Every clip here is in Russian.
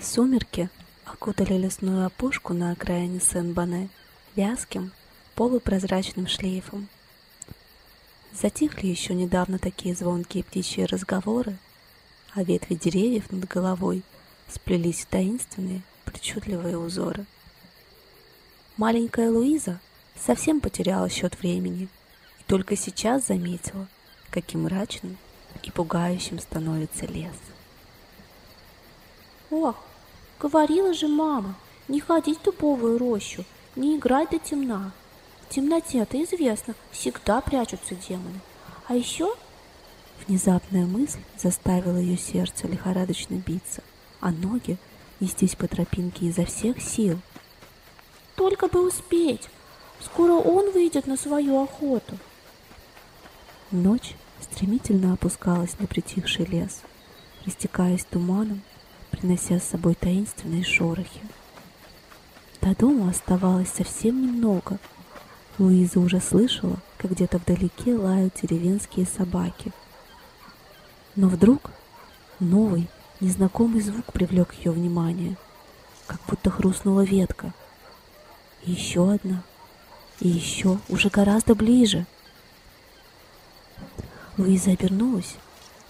Сумерки окутали лесную опушку на окраине Сен-Бане вязким, полупрозрачным шлейфом. Затихли еще недавно такие звонкие птичьи разговоры, а ветви деревьев над головой сплелись в таинственные, причудливые узоры. Маленькая Луиза совсем потеряла счет времени и только сейчас заметила, каким мрачным и пугающим становится лес. Ох, говорила же мама, не ходить в дубовую рощу, не играть до темна. В темноте, это известно, всегда прячутся демоны. А еще... Внезапная мысль заставила ее сердце лихорадочно биться, а ноги нестись по тропинке изо всех сил. Только бы успеть! Скоро он выйдет на свою охоту. Ночь стремительно опускалась на притихший лес, растекаясь туманом, принося с собой таинственные шорохи. До дома оставалось совсем немного. Луиза уже слышала, как где-то вдалеке лают деревенские собаки. Но вдруг новый, незнакомый звук привлек ее внимание, как будто хрустнула ветка. И еще одна, и еще, уже гораздо ближе. Луиза обернулась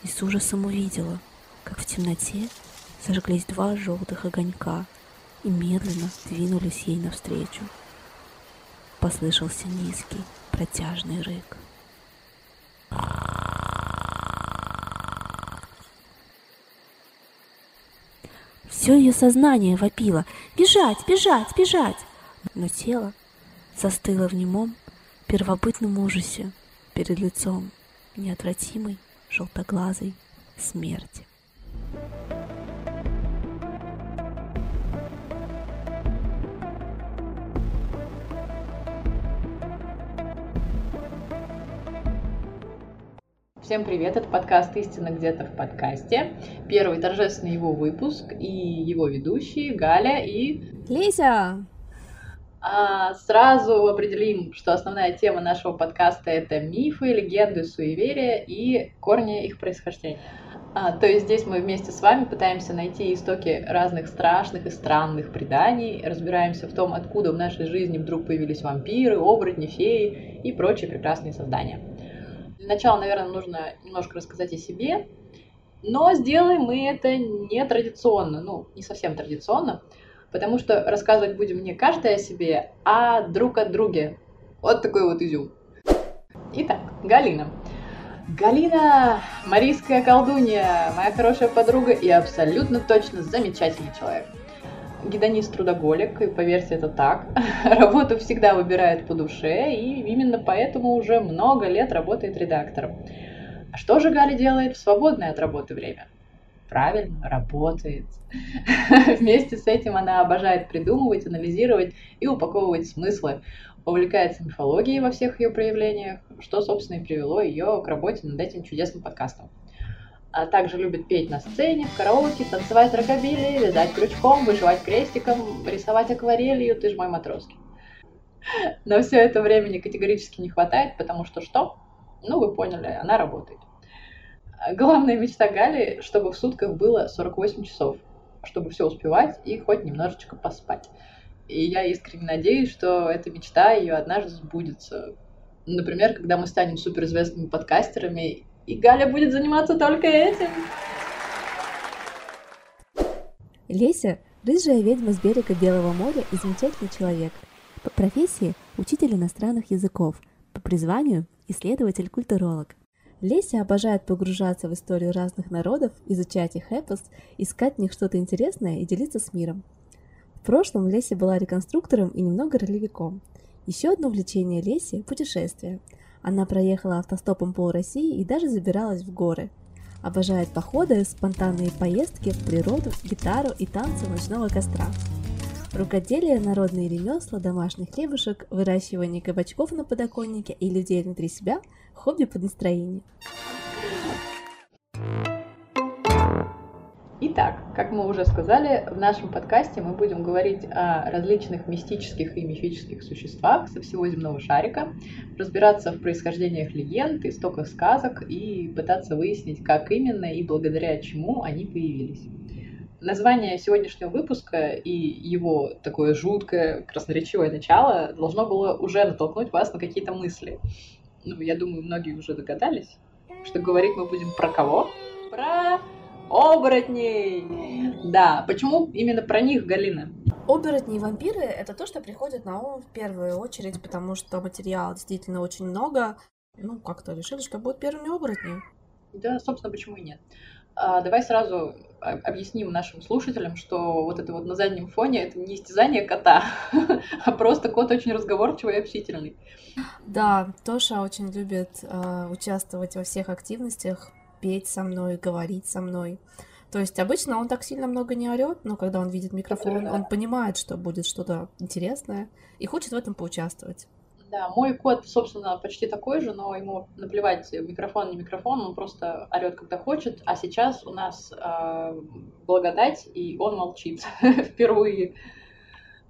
и с ужасом увидела, как в темноте зажглись два желтых огонька — и медленно двинулись ей навстречу. Послышался низкий, протяжный рык. Все ее сознание вопило «Бежать, бежать, бежать!» Но тело застыло в немом, первобытном ужасе перед лицом неотвратимой желтоглазой смерти. Всем привет, это подкаст «Истина где-то в подкасте». Первый торжественный его выпуск и его ведущие Галя и... Лиза! А, сразу определим, что основная тема нашего подкаста — это мифы, легенды, суеверия и корни их происхождения. А, то есть здесь мы вместе с вами пытаемся найти истоки разных страшных и странных преданий, разбираемся в том, откуда в нашей жизни вдруг появились вампиры, оборотни, феи и прочие прекрасные создания. Для начала, наверное, нужно немножко рассказать о себе, но сделаем мы это не традиционно, ну, не совсем традиционно, потому что рассказывать будем не каждый о себе, а друг о друге. Вот такой вот изюм. Итак, Галина. Галина – марийская колдунья, моя хорошая подруга и абсолютно точно замечательный человек гедонист-трудоголик, и поверьте, это так. Работу всегда выбирает по душе, и именно поэтому уже много лет работает редактором. А что же Галя делает в свободное от работы время? Правильно, работает. Вместе с этим она обожает придумывать, анализировать и упаковывать смыслы, увлекается мифологией во всех ее проявлениях, что, собственно, и привело ее к работе над этим чудесным подкастом а также любит петь на сцене, в караоке, танцевать рокобили, вязать крючком, вышивать крестиком, рисовать акварелью, ты ж мой матроский. Но все это времени категорически не хватает, потому что что? Ну, вы поняли, она работает. Главная мечта Гали, чтобы в сутках было 48 часов, чтобы все успевать и хоть немножечко поспать. И я искренне надеюсь, что эта мечта ее однажды сбудется. Например, когда мы станем суперизвестными подкастерами и Галя будет заниматься только этим. Леся – рыжая ведьма с берега Белого моря и замечательный человек. По профессии – учитель иностранных языков, по призванию – исследователь-культуролог. Леся обожает погружаться в историю разных народов, изучать их эпос, искать в них что-то интересное и делиться с миром. В прошлом Леся была реконструктором и немного ролевиком. Еще одно увлечение Леси – путешествия – она проехала автостопом пол России и даже забиралась в горы. Обожает походы, спонтанные поездки природу, гитару и танцы ночного костра. Рукоделие, народные ремесла, домашних хлебушек, выращивание кабачков на подоконнике и людей внутри себя – хобби под настроение. Итак, как мы уже сказали, в нашем подкасте мы будем говорить о различных мистических и мифических существах со всего земного шарика, разбираться в происхождениях легенд, истоках сказок и пытаться выяснить, как именно и благодаря чему они появились. Название сегодняшнего выпуска и его такое жуткое, красноречивое начало должно было уже натолкнуть вас на какие-то мысли. Ну, я думаю, многие уже догадались, что говорить мы будем про кого? Про Оборотней! Да, почему именно про них, Галина? Оборотни и вампиры — это то, что приходит на ум в первую очередь, потому что материала действительно очень много. Ну, как-то решили, что будут первыми оборотни. Да, собственно, почему и нет. А, давай сразу объясним нашим слушателям, что вот это вот на заднем фоне это не истязание кота, а просто кот очень разговорчивый и общительный. Да, Тоша очень любит э, участвовать во всех активностях, петь со мной, говорить со мной. То есть обычно он так сильно много не орет, но когда он видит микрофон, он понимает, что будет что-то интересное и хочет в этом поучаствовать. Да, мой кот, собственно, почти такой же, но ему наплевать, микрофон, не микрофон, он просто орет, когда хочет. А сейчас у нас э, благодать, и он молчит впервые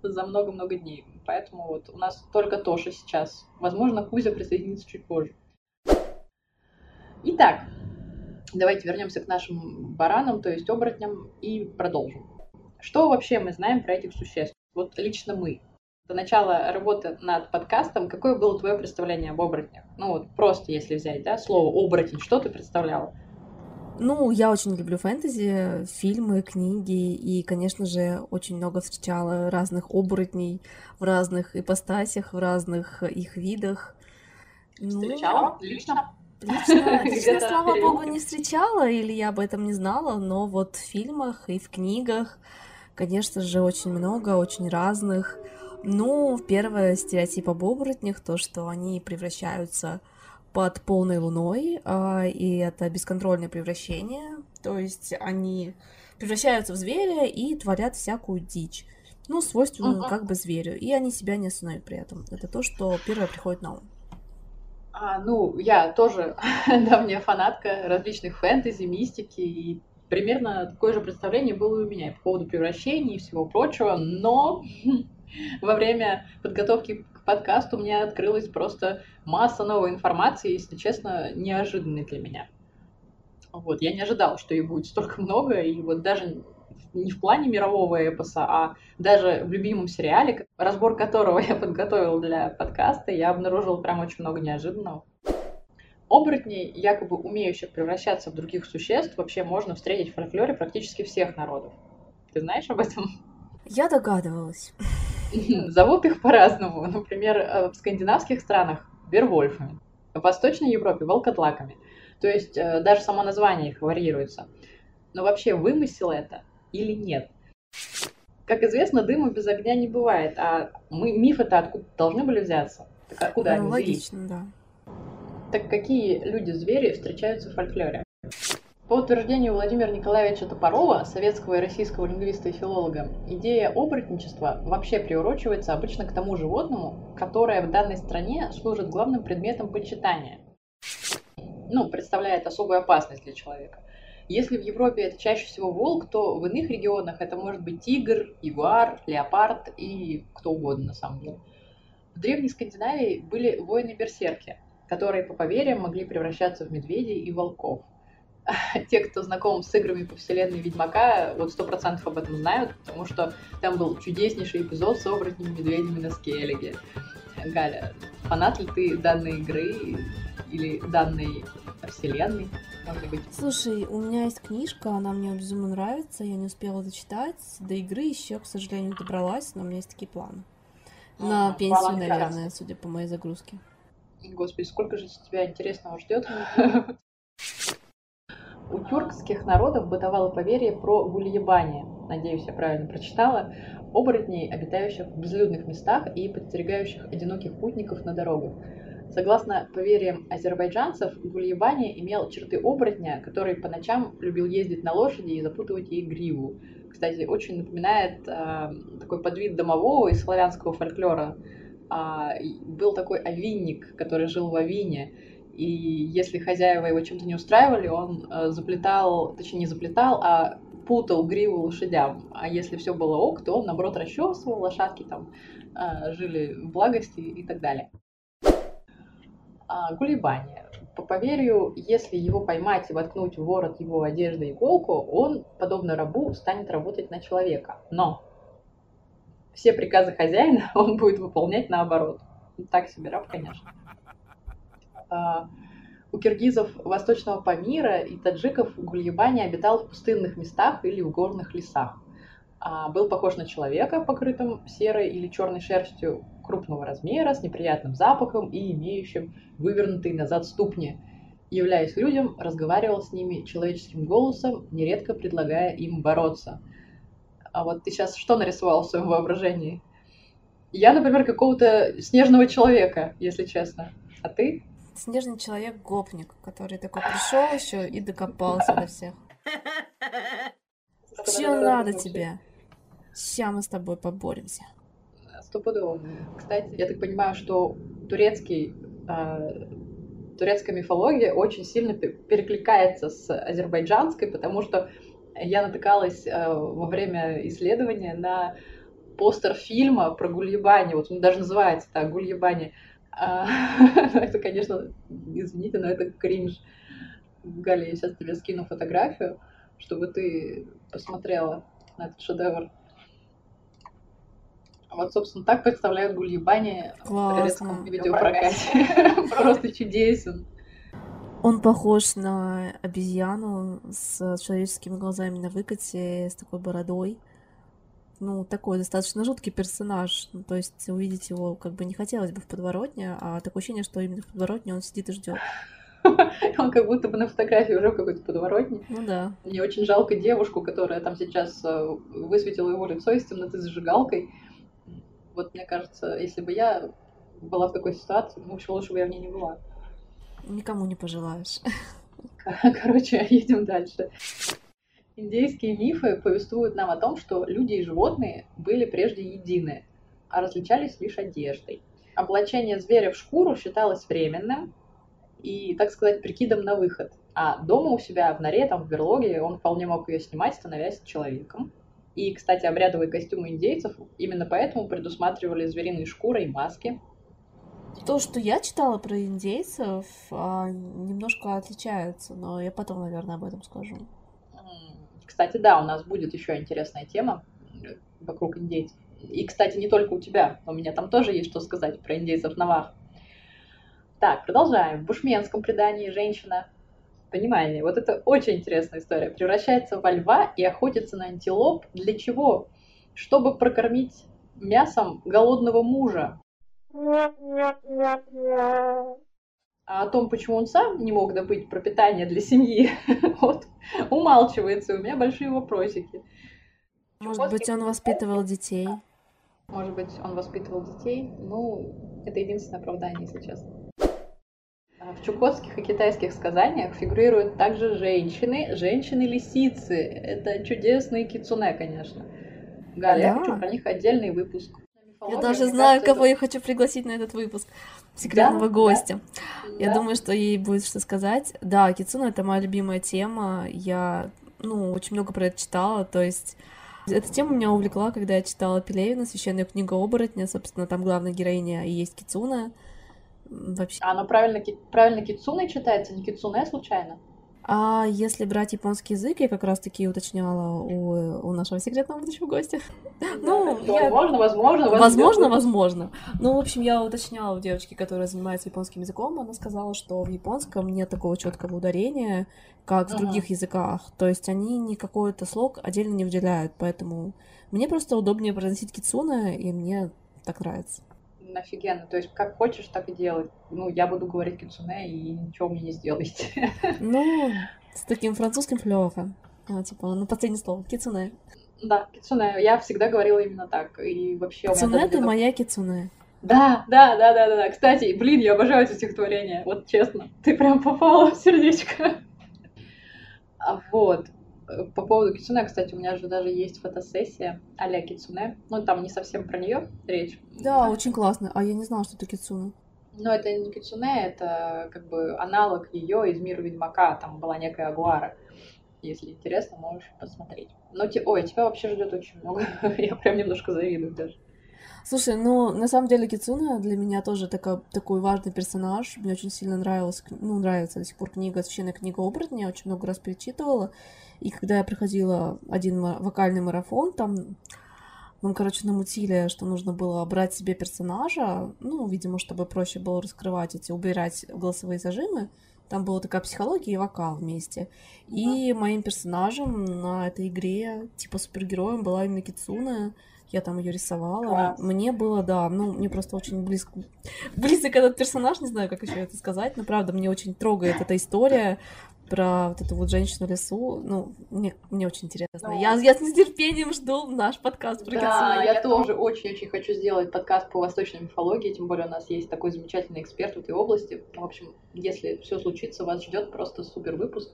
за много-много дней. Поэтому вот у нас только Тоша сейчас. Возможно, Кузя присоединится чуть позже. Итак, Давайте вернемся к нашим баранам, то есть оборотням, и продолжим. Что вообще мы знаем про этих существ? Вот лично мы. До начала работы над подкастом, какое было твое представление об оборотнях? Ну вот просто если взять, да, слово оборотень, что ты представляла? Ну, я очень люблю фэнтези, фильмы, книги, и, конечно же, очень много встречала разных оборотней в разных ипостасях, в разных их видах. Встречала? Ну, лично? Лично, лично слава богу, не встречала, или я об этом не знала, но вот в фильмах и в книгах, конечно же, очень много, очень разных. Ну, первое стереотип об оборотнях, то, что они превращаются под полной луной, а, и это бесконтрольное превращение, то есть они превращаются в зверя и творят всякую дичь, ну, свойственную uh-huh. как бы зверю, и они себя не остановят при этом. Это то, что первое приходит на ум. А, ну, я тоже давняя фанатка различных фэнтези, мистики, и примерно такое же представление было и у меня по поводу превращений и всего прочего, но во время подготовки к подкасту у меня открылась просто масса новой информации, если честно, неожиданной для меня. Вот, я не ожидала, что их будет столько много, и вот даже не в плане мирового эпоса, а даже в любимом сериале, разбор которого я подготовила для подкаста, я обнаружила прям очень много неожиданного. Оборотней, якобы умеющих превращаться в других существ, вообще можно встретить в фольклоре практически всех народов. Ты знаешь об этом? Я догадывалась. Зовут их по-разному. Например, э, в скандинавских странах – вервольфами, в Восточной Европе – волкодлаками. То есть э, даже само название их варьируется. Но вообще вымысел это или нет. Как известно, дыма без огня не бывает, а мы мифы-то откуда должны были взяться? Так откуда ну, они логично, взялись? да. Так какие люди-звери встречаются в фольклоре? По утверждению Владимира Николаевича Топорова, советского и российского лингвиста и филолога, идея оборотничества вообще приурочивается обычно к тому животному, которое в данной стране служит главным предметом почитания. Ну, представляет особую опасность для человека. Если в Европе это чаще всего волк, то в иных регионах это может быть тигр, ягуар, леопард и кто угодно на самом деле. В древней Скандинавии были воины-берсерки, которые по поверьям могли превращаться в медведей и волков. Те, кто знаком с играми по вселенной Ведьмака, вот сто процентов об этом знают, потому что там был чудеснейший эпизод с оборотнями медведями на Скеллиге. Галя, фанат ли ты данной игры или данной вселенной? может быть. Слушай, у меня есть книжка, она мне безумно нравится, я не успела зачитать. До игры еще, к сожалению, не добралась, но у меня есть такие планы. На а, пенсию, наверное, судя по моей загрузке. Господи, сколько же тебя интересного ждет? У тюркских народов бытовало поверье про гульебание. Надеюсь, я правильно прочитала. Оборотней, обитающих в безлюдных местах и подстерегающих одиноких путников на дорогах. Согласно поверьям азербайджанцев, Гульебани имел черты оборотня, который по ночам любил ездить на лошади и запутывать ей гриву. Кстати, очень напоминает э, такой подвид домового из славянского фольклора. А, был такой овинник, который жил в Авине, и если хозяева его чем-то не устраивали, он э, заплетал, точнее не заплетал, а путал гриву лошадям. А если все было ок, то он, наоборот, расчесывал, лошадки там э, жили в благости и так далее. А, гулебание. По поверью, если его поймать и воткнуть в ворот его одежды иголку, он, подобно рабу, станет работать на человека. Но все приказы хозяина он будет выполнять наоборот. Так себе раб, конечно. А, у киргизов Восточного Памира и таджиков Гульебани обитал в пустынных местах или в горных лесах. А, был похож на человека, покрытым серой или черной шерстью крупного размера, с неприятным запахом и имеющим вывернутые назад ступни. Являясь людям, разговаривал с ними человеческим голосом, нередко предлагая им бороться. А вот ты сейчас что нарисовал в своем воображении? Я, например, какого-то снежного человека, если честно. А ты? Снежный человек-гопник, который такой пришел еще и докопался до всех. Че надо тебе? Сейчас мы с тобой поборемся. Стопудово. Кстати, я так понимаю, что турецкий, э, турецкая мифология очень сильно перекликается с азербайджанской, потому что я натыкалась э, во время исследования на постер фильма про Гульебани. Вот он даже называется так, Гульебани. А, это, конечно, извините, но это кринж. Галя, я сейчас тебе скину фотографию, чтобы ты посмотрела на этот шедевр. Вот, собственно, так представляют гульебани в турецком видеопрокате. Просто чудесен. Он похож на обезьяну с человеческими глазами на выкате, с такой бородой ну, такой достаточно жуткий персонаж. Ну, то есть увидеть его как бы не хотелось бы в подворотне, а такое ощущение, что именно в подворотне он сидит и ждет. Он как будто бы на фотографии уже в какой-то подворотне. Ну да. Мне очень жалко девушку, которая там сейчас э, высветила его лицо из темноты зажигалкой. Вот мне кажется, если бы я была в такой ситуации, ну, вообще лучше бы я в ней не была. Никому не пожелаешь. Короче, едем дальше. Индейские мифы повествуют нам о том, что люди и животные были прежде едины, а различались лишь одеждой. Облачение зверя в шкуру считалось временным и, так сказать, прикидом на выход. А дома у себя в норе, там в берлоге, он вполне мог ее снимать, становясь человеком. И, кстати, обрядовые костюмы индейцев именно поэтому предусматривали звериные шкуры и маски. То, что я читала про индейцев, а, немножко отличается, но я потом, наверное, об этом скажу. Кстати, да, у нас будет еще интересная тема вокруг индейцев. И, кстати, не только у тебя, у меня там тоже есть что сказать про индейцев Навах. Так, продолжаем. В бушменском предании женщина, понимание, вот это очень интересная история, превращается во льва и охотится на антилоп. Для чего? Чтобы прокормить мясом голодного мужа. А о том, почему он сам не мог добыть пропитание для семьи, вот, умалчивается. У меня большие вопросики. Может быть, он воспитывал детей? Может быть, он воспитывал детей? Ну, это единственное оправдание, если честно. А в чукотских и китайских сказаниях фигурируют также женщины, женщины-лисицы. Это чудесные кицуне, конечно. Галя, да. я хочу про них отдельный выпуск. Я даже знаю, кого это... я хочу пригласить на этот выпуск. Секретного да? гостя. Да? Я да. думаю, что ей будет что сказать. Да, Кицуна — это моя любимая тема. Я, ну, очень много про это читала, то есть... Эта тема меня увлекла, когда я читала Пелевина, священную книгу оборотня, собственно, там главная героиня и есть Кицуна. Вообще. А оно правильно, правильно Кицуной читается, не Кицуне случайно? А если брать японский язык, я как раз-таки уточняла у, у нашего секретного будущего гостя. Ну, возможно, возможно, возможно, возможно. Ну, в общем, я уточняла у девочки, которая занимается японским языком, она сказала, что в японском нет такого четкого ударения, как в других языках. То есть они ни какой-то слог отдельно не выделяют, поэтому мне просто удобнее произносить кицуна, и мне так нравится офигенно. То есть, как хочешь, так и делай. Ну, я буду говорить кицуне, и ничего мне не сделаете. Ну, с таким французским флёха. А, типа, ну, последнее слово. Кицуне. Да, кицуне. Я всегда говорила именно так. И вообще кицуне меня ты моя кицуне. Да, да, да, да, да, да. Кстати, блин, я обожаю эти стихотворения. Вот честно. Ты прям попала в сердечко. А вот. По поводу кицуне, кстати, у меня же даже есть фотосессия а-ля кицуне. Ну, там не совсем про нее речь. Да, очень классно. А я не знала, что это кицуне. Ну, это не кицуне, это как бы аналог ее из мира Ведьмака. Там была некая Агуара. Если интересно, можешь посмотреть. Но, те... ой, тебя вообще ждет очень много. Я прям немножко завидую даже. Слушай, ну, на самом деле Кицуна для меня тоже такой, такой важный персонаж. Мне очень сильно нравилась, ну, нравится до сих пор книга «Священная книга оборотня», я очень много раз перечитывала. И когда я проходила один вокальный марафон, там нам, короче, намутили, что нужно было брать себе персонажа, ну, видимо, чтобы проще было раскрывать эти, убирать голосовые зажимы. Там была такая психология и вокал вместе. И моим персонажем на этой игре, типа супергероем, была именно Кицуна я там ее рисовала. Класс. Мне было, да, ну, мне просто очень близко, близок этот персонаж, не знаю, как еще это сказать, но правда, мне очень трогает эта история про вот эту вот женщину в лесу. Ну, мне, мне очень интересно. Ну, я, я с нетерпением жду наш подкаст про Да, я, я тоже очень-очень хочу сделать подкаст по восточной мифологии, тем более у нас есть такой замечательный эксперт в этой области. В общем, если все случится, вас ждет просто супер выпуск.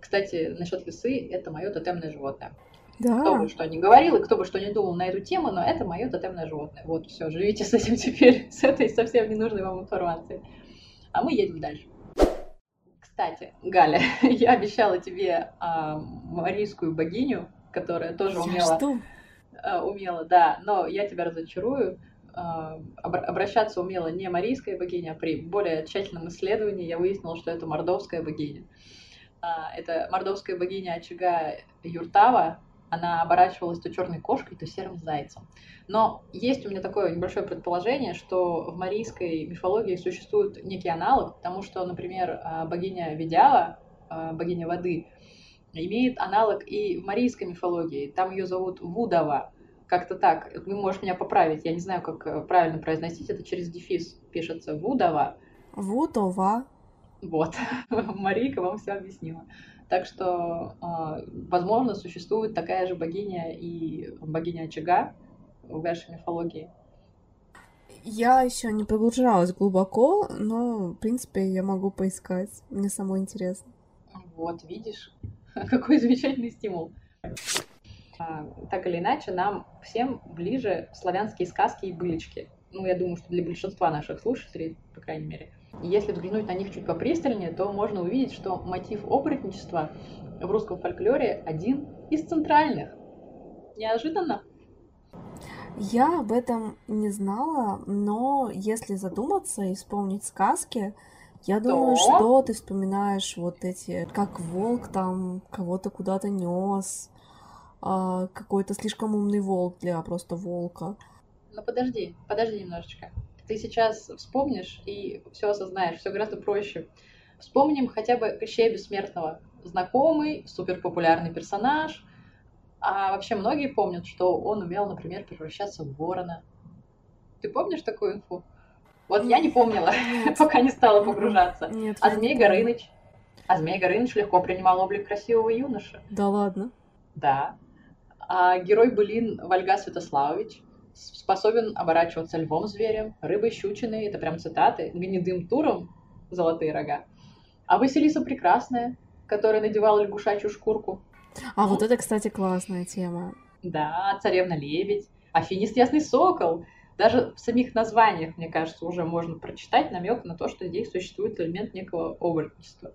Кстати, насчет лисы, это мое тотемное животное. Да. Кто бы что ни говорил и кто бы что ни думал на эту тему, но это мое тотемное животное. Вот, все, живите с этим теперь, с этой совсем ненужной вам информацией. А мы едем дальше. Кстати, Галя, я обещала тебе а, марийскую богиню, которая тоже умела... Что? А, умела, да, но я тебя разочарую. А, обращаться умела не марийская богиня, а при более тщательном исследовании я выяснила, что это мордовская богиня. А, это мордовская богиня очага Юртава, она оборачивалась то черной кошкой, то серым зайцем. Но есть у меня такое небольшое предположение, что в марийской мифологии существует некий аналог, потому что, например, а, богиня Ведява, а, богиня воды, имеет аналог и в марийской мифологии. Там ее зовут Вудова. Как-то так. Вы можете меня поправить. Я не знаю, как э, правильно произносить. Это через дефис пишется Вудова. Вудова. Вот. Марийка вам все объяснила. Так что, а, возможно, существует такая же богиня и богиня очага в вашей мифологии. Я еще не погружалась глубоко, но, в принципе, я могу поискать. Мне самое интересно. Вот, видишь, какой замечательный стимул. А, так или иначе, нам всем ближе славянские сказки и былички. Ну, я думаю, что для большинства наших слушателей, по крайней мере. Если взглянуть на них чуть попристальнее, то можно увидеть, что мотив оборотничества в русском фольклоре один из центральных. Неожиданно? Я об этом не знала, но если задуматься и вспомнить сказки, я думаю, что? что ты вспоминаешь вот эти, как волк там кого-то куда-то нес, а, какой-то слишком умный волк для просто волка. Ну подожди, подожди немножечко ты сейчас вспомнишь и все осознаешь, все гораздо проще. Вспомним хотя бы Кощея Бессмертного. Знакомый, суперпопулярный персонаж. А вообще многие помнят, что он умел, например, превращаться в ворона. Ты помнишь такую инфу? Вот я не помнила, пока не стала погружаться. Нет, а Змей Горыныч? А Змей Горыныч легко принимал облик красивого юноши. Да ладно? Да. А герой былин Вальга Святославович способен оборачиваться львом-зверем, рыбой-щучиной, это прям цитаты, гнедым туром, золотые рога. А Василиса Прекрасная, которая надевала лягушачью шкурку. А вот это, кстати, классная тема. Да, царевна-лебедь, Афинист Ясный Сокол. Даже в самих названиях, мне кажется, уже можно прочитать намек на то, что здесь существует элемент некого оборотничества.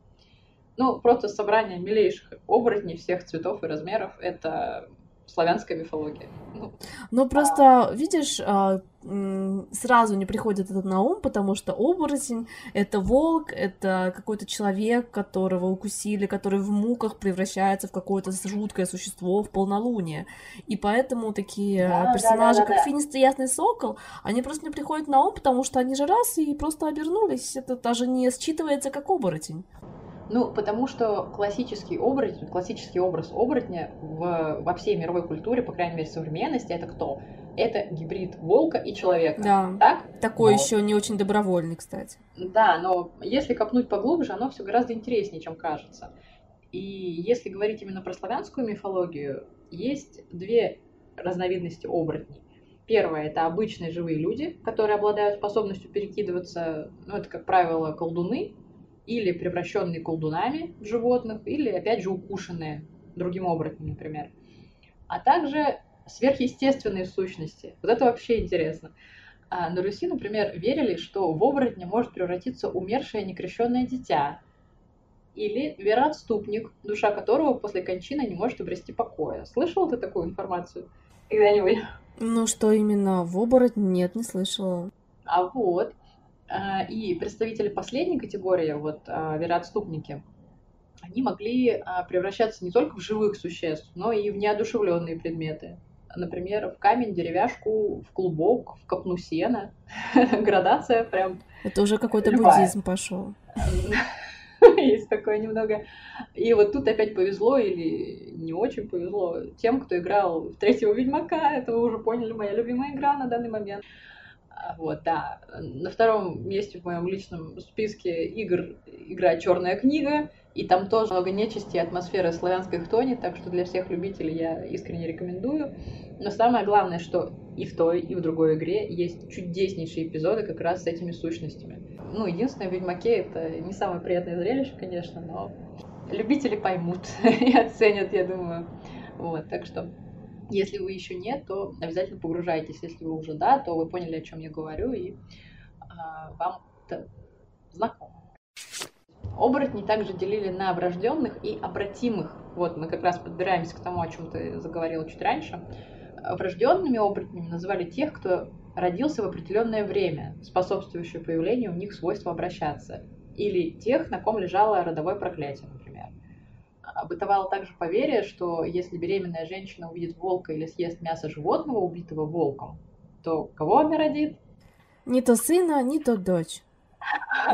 Ну, просто собрание милейших оборотней всех цветов и размеров — это славянская мифология. Ну, ну просто, видишь, а, сразу не приходит этот на ум, потому что оборотень — это волк, это какой-то человек, которого укусили, который в муках превращается в какое-то жуткое существо в полнолуние. И поэтому такие да, персонажи, да, да, да, как да. Финист и Ясный Сокол, они просто не приходят на ум, потому что они же раз и просто обернулись. Это даже не считывается как оборотень. Ну, потому что классический оборотень, классический образ оборотня в, во всей мировой культуре, по крайней мере, современности, это кто? Это гибрид волка и человека. Да. Так? Такой но... еще не очень добровольный, кстати. Да, но если копнуть поглубже, оно все гораздо интереснее, чем кажется. И если говорить именно про славянскую мифологию, есть две разновидности оборотней. Первое – это обычные живые люди, которые обладают способностью перекидываться, ну, это, как правило, колдуны, или превращенные колдунами в животных, или, опять же, укушенные другим оборотнем, например. А также сверхъестественные сущности. Вот это вообще интересно. А на Руси, например, верили, что в оборотня может превратиться умершее некрещенное дитя. или вероотступник, душа которого после кончины не может обрести покоя. Слышал ты такую информацию когда-нибудь? Ну, что именно в оборотне? Нет, не слышала. А вот, и представители последней категории, вот а, вероотступники, они могли а, превращаться не только в живых существ, но и в неодушевленные предметы. Например, в камень, деревяшку, в клубок, в копну сена. Градация прям. Это уже какой-то буддизм пошел. Есть такое немного. И вот тут опять повезло или не очень повезло тем, кто играл в третьего Ведьмака. Это вы уже поняли, моя любимая игра на данный момент. Вот, да. На втором месте в моем личном списке игр игра Черная книга. И там тоже много нечисти и атмосферы славянской хтони, так что для всех любителей я искренне рекомендую. Но самое главное, что и в той, и в другой игре есть чудеснейшие эпизоды как раз с этими сущностями. Ну, единственное, в Ведьмаке это не самое приятное зрелище, конечно, но любители поймут и оценят, я думаю. Вот, так что если вы еще нет, то обязательно погружайтесь. Если вы уже да, то вы поняли, о чем я говорю, и а, вам это знакомо. Оборотни также делили на врожденных и обратимых. Вот мы как раз подбираемся к тому, о чем ты заговорила чуть раньше. Врожденными оборотнями называли тех, кто родился в определенное время, способствующее появлению у них свойства обращаться, или тех, на ком лежало родовое проклятие, бытовало также поверье, что если беременная женщина увидит волка или съест мясо животного, убитого волком, то кого она родит? Не то сына, не то дочь.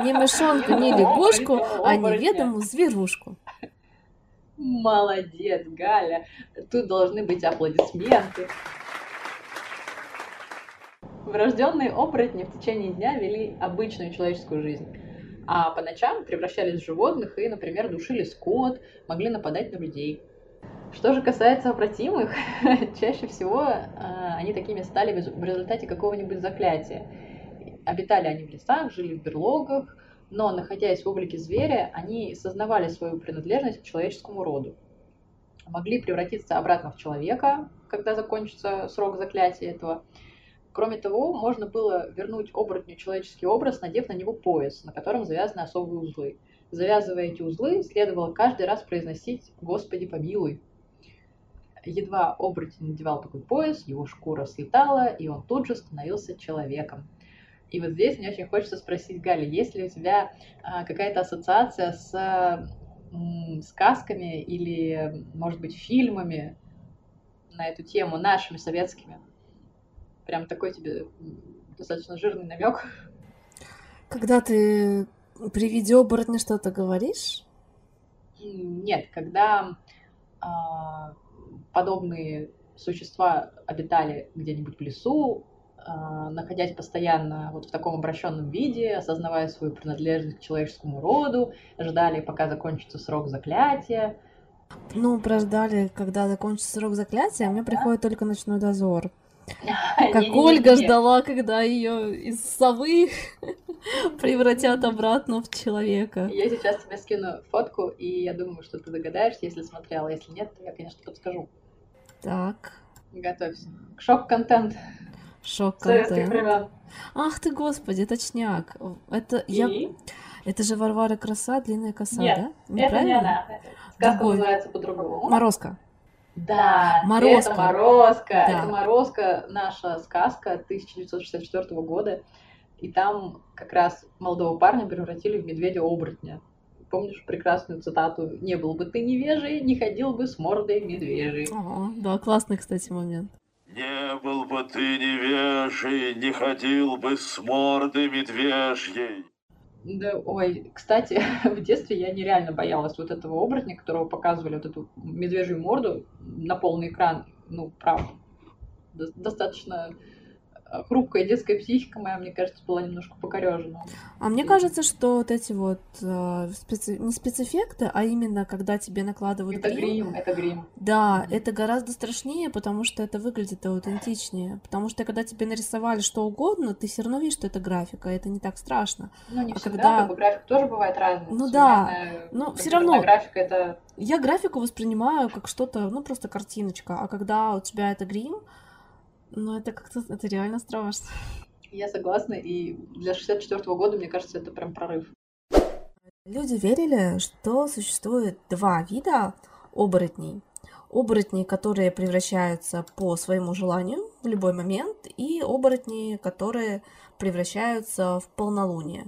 Ни мышонку, ни лягушку, а неведомую зверушку. Молодец, Галя. Тут должны быть аплодисменты. Врожденные оборотни в течение дня вели обычную человеческую жизнь а по ночам превращались в животных и, например, душили скот, могли нападать на людей. Что же касается обратимых, чаще всего э, они такими стали в результате какого-нибудь заклятия. Обитали они в лесах, жили в берлогах, но, находясь в облике зверя, они сознавали свою принадлежность к человеческому роду. Могли превратиться обратно в человека, когда закончится срок заклятия этого, Кроме того, можно было вернуть оборотню человеческий образ, надев на него пояс, на котором завязаны особые узлы. Завязывая эти узлы, следовало каждый раз произносить «Господи, помилуй». Едва оборотень надевал такой пояс, его шкура слетала, и он тут же становился человеком. И вот здесь мне очень хочется спросить, Галя, есть ли у тебя а, какая-то ассоциация с сказками или, может быть, фильмами на эту тему, нашими советскими? Прям такой тебе достаточно жирный намек. Когда ты при виде оборотня что-то говоришь? Нет, когда а, подобные существа обитали где-нибудь в лесу, а, находясь постоянно вот в таком обращенном виде, осознавая свою принадлежность к человеческому роду, ждали, пока закончится срок заклятия. Ну, прождали, когда закончится срок заклятия, а мне приходит только ночной дозор. Как Ольга ждала, когда ее из совы превратят обратно в человека. Я сейчас тебе скину фотку, и я думаю, что ты догадаешься, если смотрела. Если нет, то я, конечно, подскажу. Так. Готовься. Шок-контент. Шок-контент. Ах ты, господи, точняк. Это и? я... Это же Варвара Краса, длинная коса, Нет, да? это не она. Сказка Другой. называется по-другому. Морозка. Да, Морозко. это Морозко. Да. Это Морозко, наша сказка 1964 года. И там как раз молодого парня превратили в медведя-оборотня. Помнишь прекрасную цитату «Не был бы ты невежий, не ходил бы с мордой медвежий». О, да, классный, кстати, момент. Не был бы ты невежий, не ходил бы с мордой медвежьей. Да, ой, кстати, в детстве я нереально боялась вот этого оборотня, которого показывали вот эту медвежью морду на полный экран. Ну, правда. Достаточно хрупкая детская психика моя, мне кажется, была немножко покорежена. А мне кажется, что вот эти вот э, специ... не спецэффекты, а именно когда тебе накладывают это грим, грим это грим. Да, mm-hmm. это гораздо страшнее, потому что это выглядит аутентичнее. Потому что когда тебе нарисовали что угодно, ты все равно видишь, что это графика, это не так страшно. Ну, не а всегда, когда... как бы график тоже бывает разный. Ну да, но все равно... Графика это... Я графику воспринимаю как что-то, ну, просто картиночка, а когда у тебя это грим, ну, это как-то, это реально страшно. Я согласна, и для 64 -го года, мне кажется, это прям прорыв. Люди верили, что существует два вида оборотней. Оборотни, которые превращаются по своему желанию в любой момент, и оборотни, которые превращаются в полнолуние.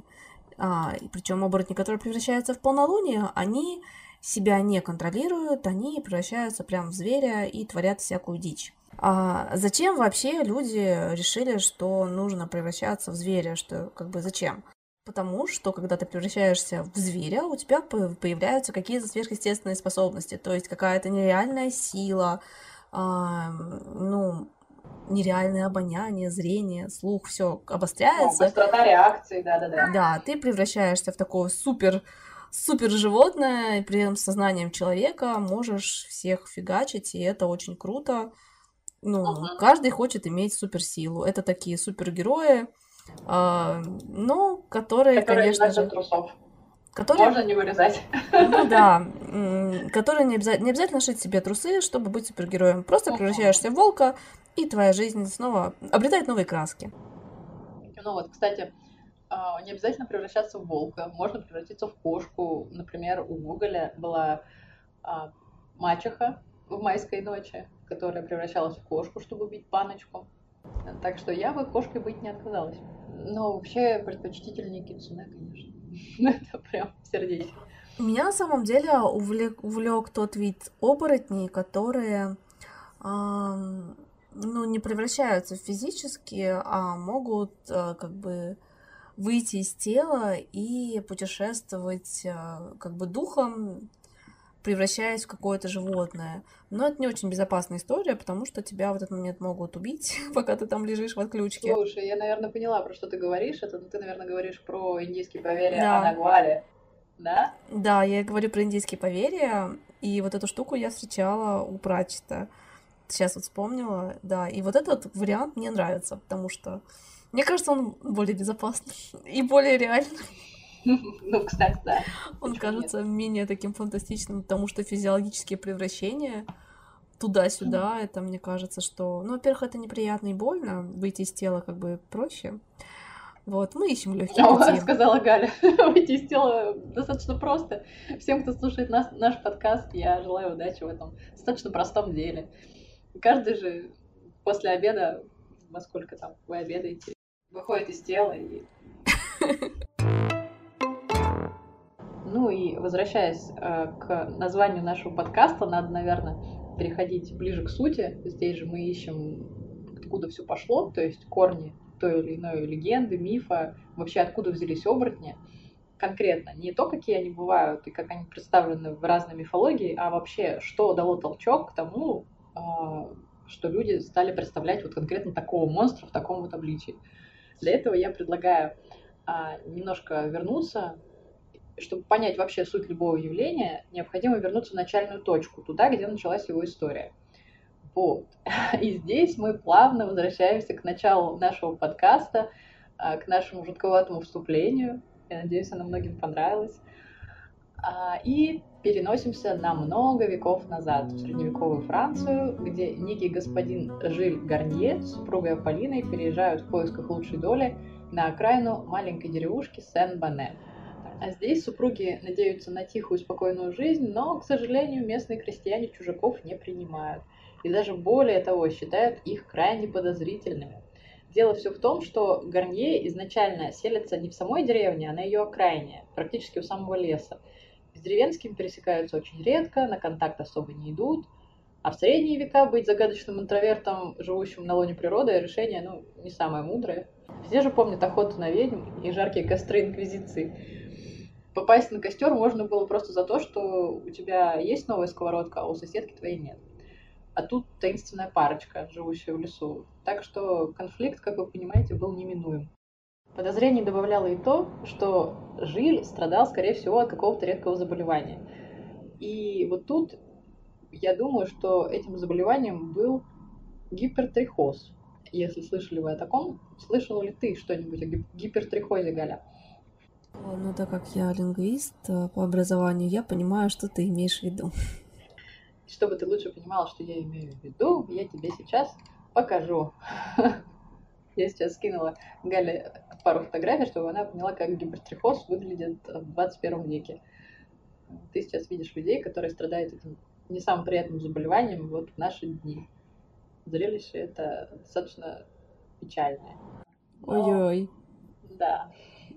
А, причем оборотни, которые превращаются в полнолуние, они себя не контролируют, они превращаются прям в зверя и творят всякую дичь. А зачем вообще люди решили, что нужно превращаться в зверя? Что как бы зачем? Потому что, когда ты превращаешься в зверя, у тебя появляются какие-то сверхъестественные способности, то есть какая-то нереальная сила, а, ну, нереальное обоняние, зрение, слух, все обостряется. Ну, быстрота реакции, да-да-да. Да, ты превращаешься в такого супер супер животное, и при этом сознанием человека можешь всех фигачить, и это очень круто. Ну, uh-huh. каждый хочет иметь суперсилу. Это такие супергерои, э, ну, которые, которые конечно же... Трусов. Которые... Можно не вырезать. Ну да, которые не, обяза... не обязательно шить себе трусы, чтобы быть супергероем. Просто uh-huh. превращаешься в волка, и твоя жизнь снова обретает новые краски. Ну вот, кстати, а, не обязательно превращаться в волка, можно превратиться в кошку. Например, у Гоголя была а, мачеха в майской ночи, которая превращалась в кошку, чтобы убить паночку. Так что я бы кошкой быть не отказалась. Но вообще предпочтительнее кицуне, конечно. Это прям сердечко. Меня на самом деле увлек, увлек тот вид оборотней, которые ну, не превращаются в физические, а могут э, как бы выйти из тела и путешествовать э, как бы духом, превращаясь в какое-то животное. Но это не очень безопасная история, потому что тебя в этот момент могут убить, пока ты там лежишь в отключке. Слушай, я, наверное, поняла, про что ты говоришь. Это ты, наверное, говоришь про индийские поверья да. о Нагвале. Да? Да, я говорю про индийские поверья, и вот эту штуку я встречала у Прачета. Сейчас вот вспомнила, да. И вот этот вариант мне нравится, потому что мне кажется, он более безопасный и более реальный. Ну, кстати, да. Он Почему кажется нет? менее таким фантастичным, потому что физиологические превращения туда-сюда, это мне кажется, что, ну, во-первых, это неприятно и больно, выйти из тела как бы проще. Вот, мы ищем легкие О, пути. сказала Галя, выйти из тела достаточно просто. Всем, кто слушает нас, наш подкаст, я желаю удачи в этом достаточно простом деле. Каждый же после обеда, во сколько там вы обедаете, выходит из тела и... Ну и возвращаясь э, к названию нашего подкаста, надо, наверное, переходить ближе к сути. Здесь же мы ищем, откуда все пошло, то есть корни той или иной легенды, мифа, вообще откуда взялись оборотни конкретно. Не то, какие они бывают и как они представлены в разной мифологии, а вообще, что дало толчок к тому, э, что люди стали представлять вот конкретно такого монстра в таком вот обличии. Для этого я предлагаю а, немножко вернуться, чтобы понять вообще суть любого явления, необходимо вернуться в начальную точку, туда, где началась его история. Вот. И здесь мы плавно возвращаемся к началу нашего подкаста, а, к нашему жутковатому вступлению. Я надеюсь, оно многим понравилось. А, и переносимся на много веков назад, в средневековую Францию, где некий господин Жиль Гарнье с супругой Аполлиной переезжают в поисках лучшей доли на окраину маленькой деревушки Сен-Бане. А здесь супруги надеются на тихую, спокойную жизнь, но, к сожалению, местные крестьяне чужаков не принимают. И даже более того, считают их крайне подозрительными. Дело все в том, что Гарнье изначально селятся не в самой деревне, а на ее окраине, практически у самого леса. С деревенским пересекаются очень редко, на контакт особо не идут. А в средние века быть загадочным интровертом, живущим на лоне природы, решение, ну, не самое мудрое. Все же помнят охоту на ведьм и жаркие костры Инквизиции. Попасть на костер можно было просто за то, что у тебя есть новая сковородка, а у соседки твоей нет. А тут таинственная парочка, живущая в лесу. Так что конфликт, как вы понимаете, был неминуем. Подозрений добавляло и то, что Жиль страдал, скорее всего, от какого-то редкого заболевания. И вот тут я думаю, что этим заболеванием был гипертрихоз. Если слышали вы о таком, слышала ли ты что-нибудь о гипертрихозе, Галя? Ну, так как я лингвист э, по образованию, я понимаю, что ты имеешь в виду. Чтобы ты лучше понимала, что я имею в виду, я тебе сейчас покажу. Я сейчас скинула Гале пару фотографий, чтобы она поняла, как гипертрихоз выглядит в 21 веке. Ты сейчас видишь людей, которые страдают этим не самым приятным заболеванием вот в наши дни. Зрелище это достаточно печальное. Но... Ой-ой. Да.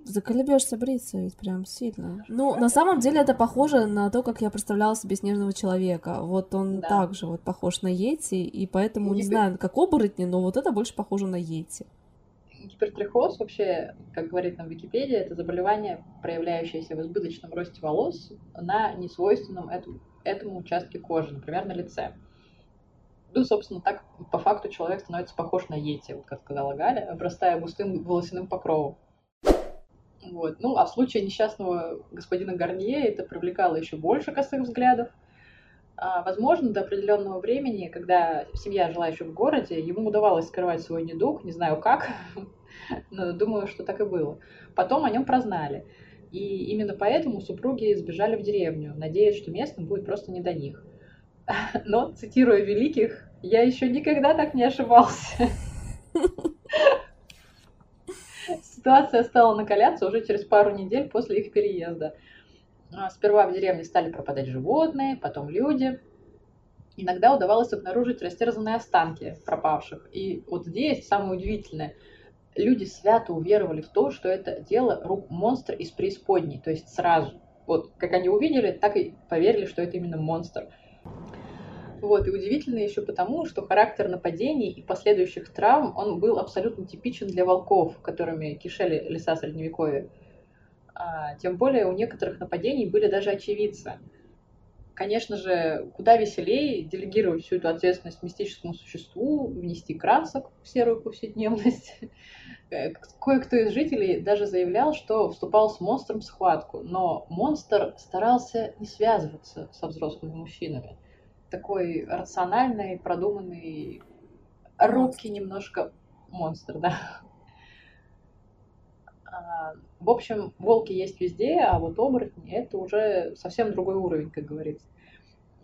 Заколебешься бриться ведь прям сильно. Ну, на самом деле это похоже на то, как я представляла себе снежного человека. Вот он да. также вот похож на Йети, и поэтому, не знаю, как оборотни, но вот это больше похоже на Йети. Гипертрихоз вообще, как говорит нам Википедия, это заболевание, проявляющееся в избыточном росте волос на несвойственном этому, этому участке кожи, например, на лице. Ну, собственно, так по факту человек становится похож на Йети, вот как сказала Галя, обрастая густым волосяным покровом. Вот. Ну, а в случае несчастного господина Гарнье это привлекало еще больше косых взглядов. А, возможно, до определенного времени, когда семья жила еще в городе, ему удавалось скрывать свой недуг, не знаю как, но думаю, что так и было. Потом о нем прознали. И именно поэтому супруги сбежали в деревню, надеясь, что местным будет просто не до них. Но, цитируя великих, я еще никогда так не ошибался. Ситуация стала накаляться уже через пару недель после их переезда. А, сперва в деревне стали пропадать животные, потом люди. Иногда удавалось обнаружить растерзанные останки пропавших. И вот здесь самое удивительное. Люди свято уверовали в то, что это дело рук монстра из преисподней. То есть сразу. Вот как они увидели, так и поверили, что это именно монстр. Вот, и удивительно еще потому, что характер нападений и последующих травм, он был абсолютно типичен для волков, которыми кишели леса Средневековья. А, тем более у некоторых нападений были даже очевидцы. Конечно же, куда веселее делегировать всю эту ответственность мистическому существу, внести красок в серую повседневность. Кое-кто из жителей даже заявлял, что вступал с монстром в схватку, но монстр старался не связываться со взрослыми мужчинами такой рациональный, продуманный, робкий немножко монстр, да. А, в общем, волки есть везде, а вот оборотни — это уже совсем другой уровень, как говорится.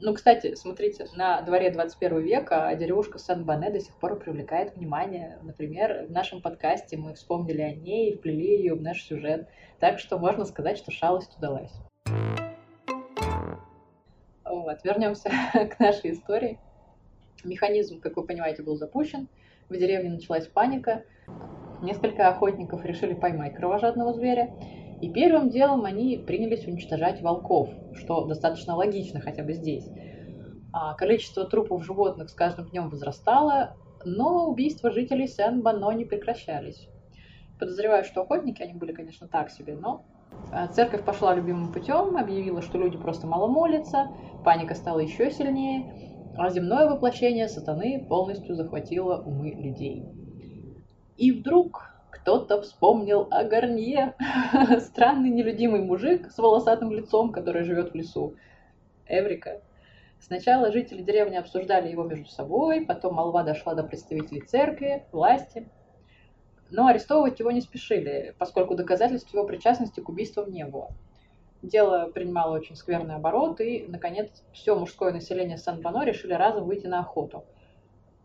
Ну, кстати, смотрите, на дворе 21 века деревушка Сан-Бане до сих пор привлекает внимание. Например, в нашем подкасте мы вспомнили о ней и вплели ее в наш сюжет. Так что можно сказать, что шалость удалась. Вот, вернемся к нашей истории. Механизм, как вы понимаете, был запущен. В деревне началась паника. Несколько охотников решили поймать кровожадного зверя. И первым делом они принялись уничтожать волков, что достаточно логично хотя бы здесь. А количество трупов животных с каждым днем возрастало, но убийства жителей Сен-Бано не прекращались. Подозреваю, что охотники, они были, конечно, так себе, но церковь пошла любимым путем, объявила, что люди просто мало молятся, паника стала еще сильнее, а земное воплощение сатаны полностью захватило умы людей. И вдруг кто-то вспомнил о Гарнье, странный нелюдимый мужик с волосатым лицом, который живет в лесу. Эврика. Сначала жители деревни обсуждали его между собой, потом молва дошла до представителей церкви, власти – но арестовывать его не спешили, поскольку доказательств его причастности к убийствам не было. Дело принимало очень скверный оборот, и, наконец, все мужское население Сан-Бано решили разом выйти на охоту.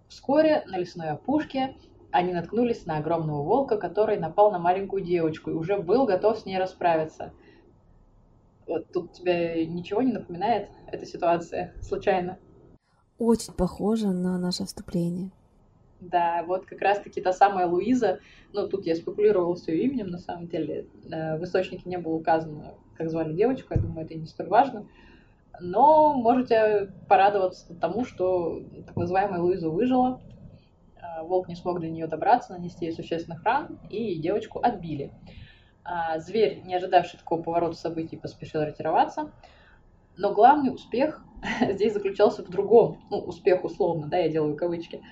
Вскоре на лесной опушке они наткнулись на огромного волка, который напал на маленькую девочку и уже был готов с ней расправиться. Вот тут тебе ничего не напоминает эта ситуация случайно? Очень похоже на наше вступление. Да, вот как раз-таки та самая Луиза, ну, тут я спекулировала с ее именем, на самом деле, э, в источнике не было указано, как звали девочку, я думаю, это не столь важно, но можете порадоваться тому, что так называемая Луиза выжила, э, волк не смог до нее добраться, нанести ей существенных ран, и девочку отбили. А зверь, не ожидавший такого поворота событий, поспешил ретироваться, но главный успех здесь заключался в другом, ну, успех условно, да, я делаю кавычки –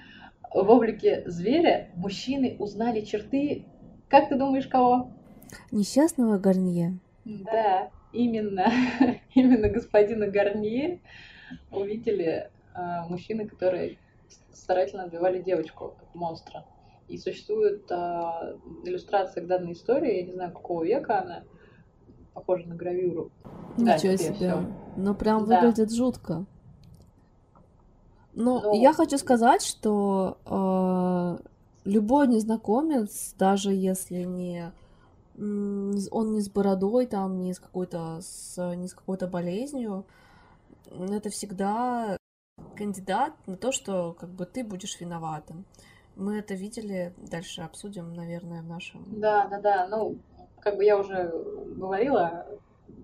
в облике зверя мужчины узнали черты, как ты думаешь, кого? Несчастного Гарнье. Да, именно, именно господина Гарнье увидели э, мужчины, которые старательно отбивали девочку от монстра. И существует э, иллюстрация к данной истории, я не знаю, какого века она, похожа на гравюру. Ничего да, себе. Все. Ну, прям да. выглядит жутко. Ну, Но... я хочу сказать, что э, любой незнакомец, даже если не он не с бородой, там, не с какой-то, с, не с какой-то болезнью, это всегда кандидат на то, что как бы ты будешь виноватым. Мы это видели, дальше обсудим, наверное, в нашем... Да, да, да. Ну, как бы я уже говорила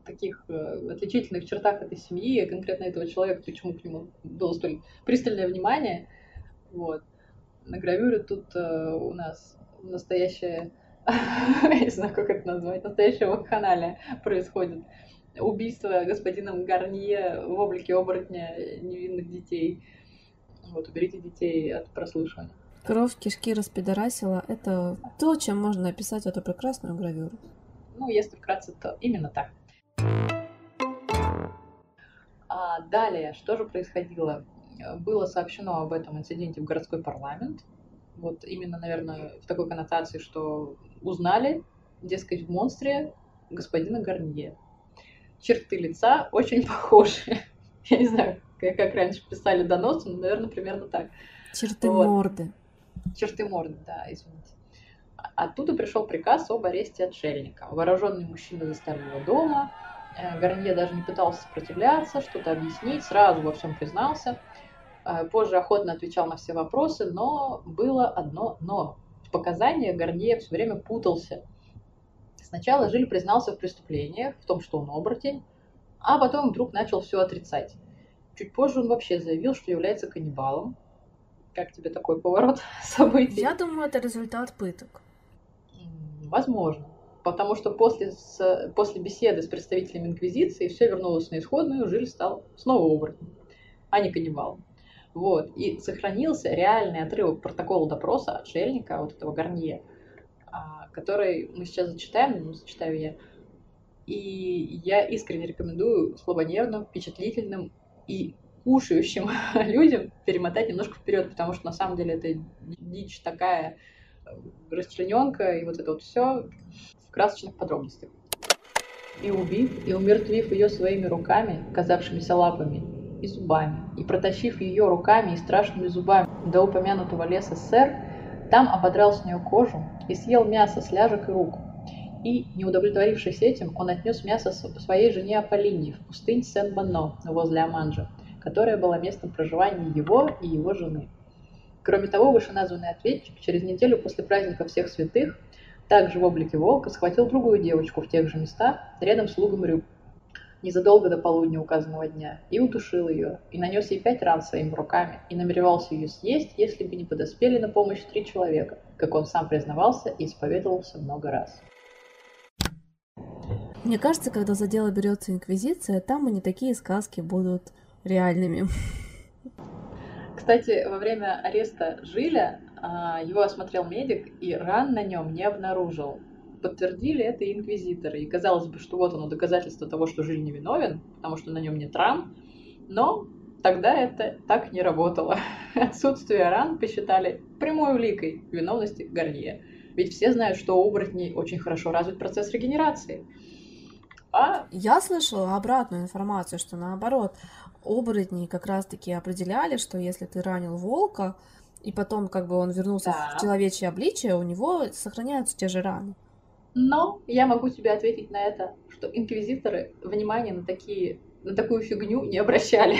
таких э, отличительных чертах этой семьи, конкретно этого человека, почему к нему было столь пристальное внимание. Вот. На гравюре тут э, у нас настоящая, я не знаю, как это назвать, настоящая вакханалия происходит. Убийство господином Гарнье в облике оборотня невинных детей. Вот, уберите детей от прослушивания. Кровь кишки распидорасила — это то, чем можно описать эту прекрасную гравюру. Ну, если вкратце, то именно так. А далее, что же происходило? Было сообщено об этом инциденте в городской парламент. Вот именно, наверное, в такой коннотации, что узнали, дескать, в монстре господина Гарнье. Черты лица очень похожи. Я не знаю, как, как раньше писали доносы, но, наверное, примерно так. Черты вот. морды черты морды, да, извините. Оттуда пришел приказ об аресте отшельника. Вооруженный мужчина застали его дома. Э, Гарнье даже не пытался сопротивляться, что-то объяснить, сразу во всем признался. Э, позже охотно отвечал на все вопросы, но было одно «но». В показаниях Гарнье все время путался. Сначала Жиль признался в преступлениях, в том, что он оборотень, а потом вдруг начал все отрицать. Чуть позже он вообще заявил, что является каннибалом, как тебе такой поворот событий? Я думаю, это результат пыток. Возможно. Потому что после, с, после беседы с представителями Инквизиции все вернулось на исходную, Жиль стал снова оборотнем, а не каннибалом. Вот. И сохранился реальный отрывок протокола допроса отшельника, вот этого Гарнье, а, который мы сейчас зачитаем, ну, зачитаю я. И я искренне рекомендую слабонервным, впечатлительным и кушающим людям перемотать немножко вперед, потому что на самом деле это дичь такая э, расчлененка и вот это вот все в красочных подробностях. И убив, и умертвив ее своими руками, казавшимися лапами, и зубами, и протащив ее руками и страшными зубами до упомянутого леса сэр, там ободрал с нее кожу и съел мясо с ляжек и рук. И, не удовлетворившись этим, он отнес мясо своей жене Аполлинии в пустынь Сен-Бано возле Аманжа, которая была местом проживания его и его жены. Кроме того, вышеназванный ответчик через неделю после праздника всех святых также в облике волка схватил другую девочку в тех же местах, рядом с лугом рыб, незадолго до полудня указанного дня, и утушил ее, и нанес ей пять ран своими руками, и намеревался ее съесть, если бы не подоспели на помощь три человека, как он сам признавался и исповедовался много раз. Мне кажется, когда за дело берется инквизиция, там и не такие сказки будут реальными. Кстати, во время ареста Жиля его осмотрел медик и ран на нем не обнаружил. Подтвердили это инквизиторы. И казалось бы, что вот оно доказательство того, что Жиль невиновен, потому что на нем нет ран. Но тогда это так не работало. Отсутствие ран посчитали прямой уликой виновности Гарнье. Ведь все знают, что у оборотней очень хорошо развит процесс регенерации. А... Я слышала обратную информацию, что наоборот, оборотни как раз-таки определяли, что если ты ранил волка, и потом как бы он вернулся да. в человечье обличие, у него сохраняются те же раны. Но я могу тебе ответить на это, что инквизиторы внимания на такие на такую фигню не обращали.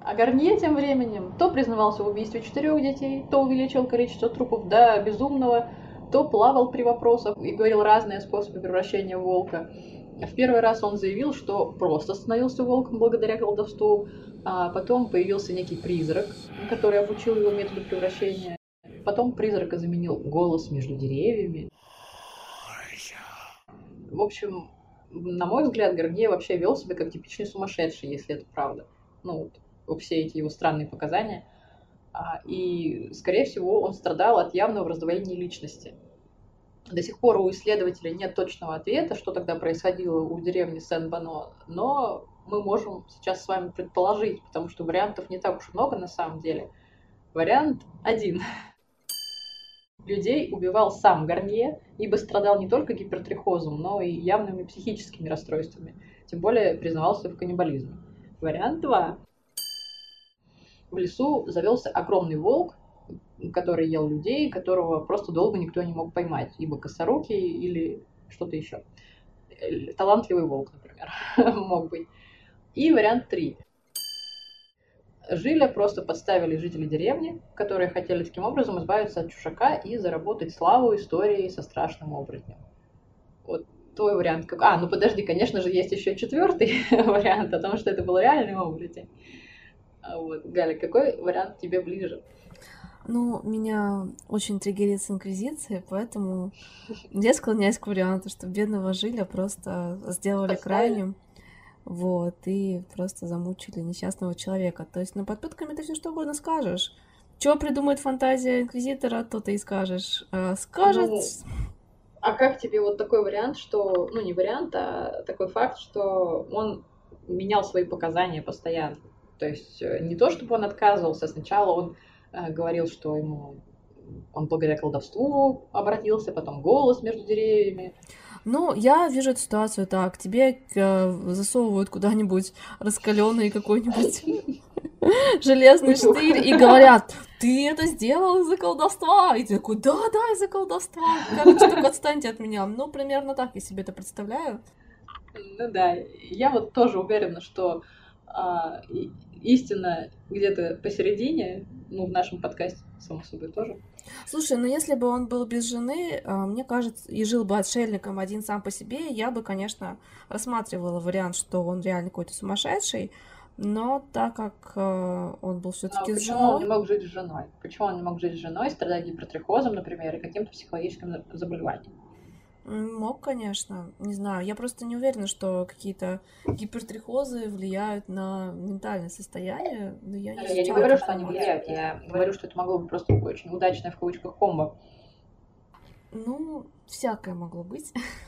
А Гарнье тем временем то признавался в убийстве четырех детей, то увеличил количество трупов до безумного, то плавал при вопросах и говорил разные способы превращения волка. В первый раз он заявил, что просто становился волком благодаря колдовству, а потом появился некий призрак, который обучил его методу превращения. Потом призрака заменил голос между деревьями. В общем, на мой взгляд, Гарнье вообще вел себя как типичный сумасшедший, если это правда. Ну, вот, все эти его странные показания. А, и, скорее всего, он страдал от явного раздвоения личности. До сих пор у исследователей нет точного ответа, что тогда происходило у деревни Сен-Бано, но мы можем сейчас с вами предположить, потому что вариантов не так уж много на самом деле. Вариант один. Людей убивал сам Гарнье, ибо страдал не только гипертрихозом, но и явными психическими расстройствами. Тем более признавался в каннибализме. Вариант два. В лесу завелся огромный волк, который ел людей, которого просто долго никто не мог поймать. Либо косорукий, или что-то еще. Талантливый волк, например, мог быть. И вариант три. Жиля просто подставили жители деревни, которые хотели таким образом избавиться от чужака и заработать славу истории со страшным оборотнем. Вот твой вариант как... А, ну подожди, конечно же, есть еще четвертый вариант о том, что это был реальный оборотень. Вот, Галя, какой вариант тебе ближе? Ну, меня очень триггерит с Инквизицией, поэтому я склоняюсь к варианту, что бедного Жиля просто сделали крайним. Вот, и просто замучили несчастного человека. То есть, ну, под пытками ты все что угодно скажешь. Что придумает фантазия Инквизитора, то ты и скажешь. А скажет... Ну, а как тебе вот такой вариант, что... Ну, не вариант, а такой факт, что он менял свои показания постоянно. То есть, э, не то, чтобы он отказывался, сначала он говорил, что ему он благодаря колдовству обратился, потом голос между деревьями. Ну, я вижу эту ситуацию так. Тебе э, засовывают куда-нибудь раскаленный какой-нибудь железный штырь и говорят, ты это сделал из-за колдовства. И ты такой, да, да, из-за колдовства. Короче, только отстаньте от меня. Ну, примерно так я себе это представляю. Ну да, я вот тоже уверена, что а, истина где-то посередине, ну, в нашем подкасте, само собой, тоже. Слушай, ну если бы он был без жены, а, мне кажется, и жил бы отшельником один сам по себе, я бы, конечно, рассматривала вариант, что он реально какой-то сумасшедший, но так как э, он был все-таки а с женой... он не мог жить с женой? Почему он не мог жить с женой, страдать гипертрихозом, например, и каким-то психологическим заболеванием? Мог, конечно. Не знаю. Я просто не уверена, что какие-то гипертрихозы влияют на ментальное состояние. Но я не, я не говорю, что они влияют. Я говорю, что это могло быть просто очень удачное в кавычках комбо. Ну, всякое могло быть.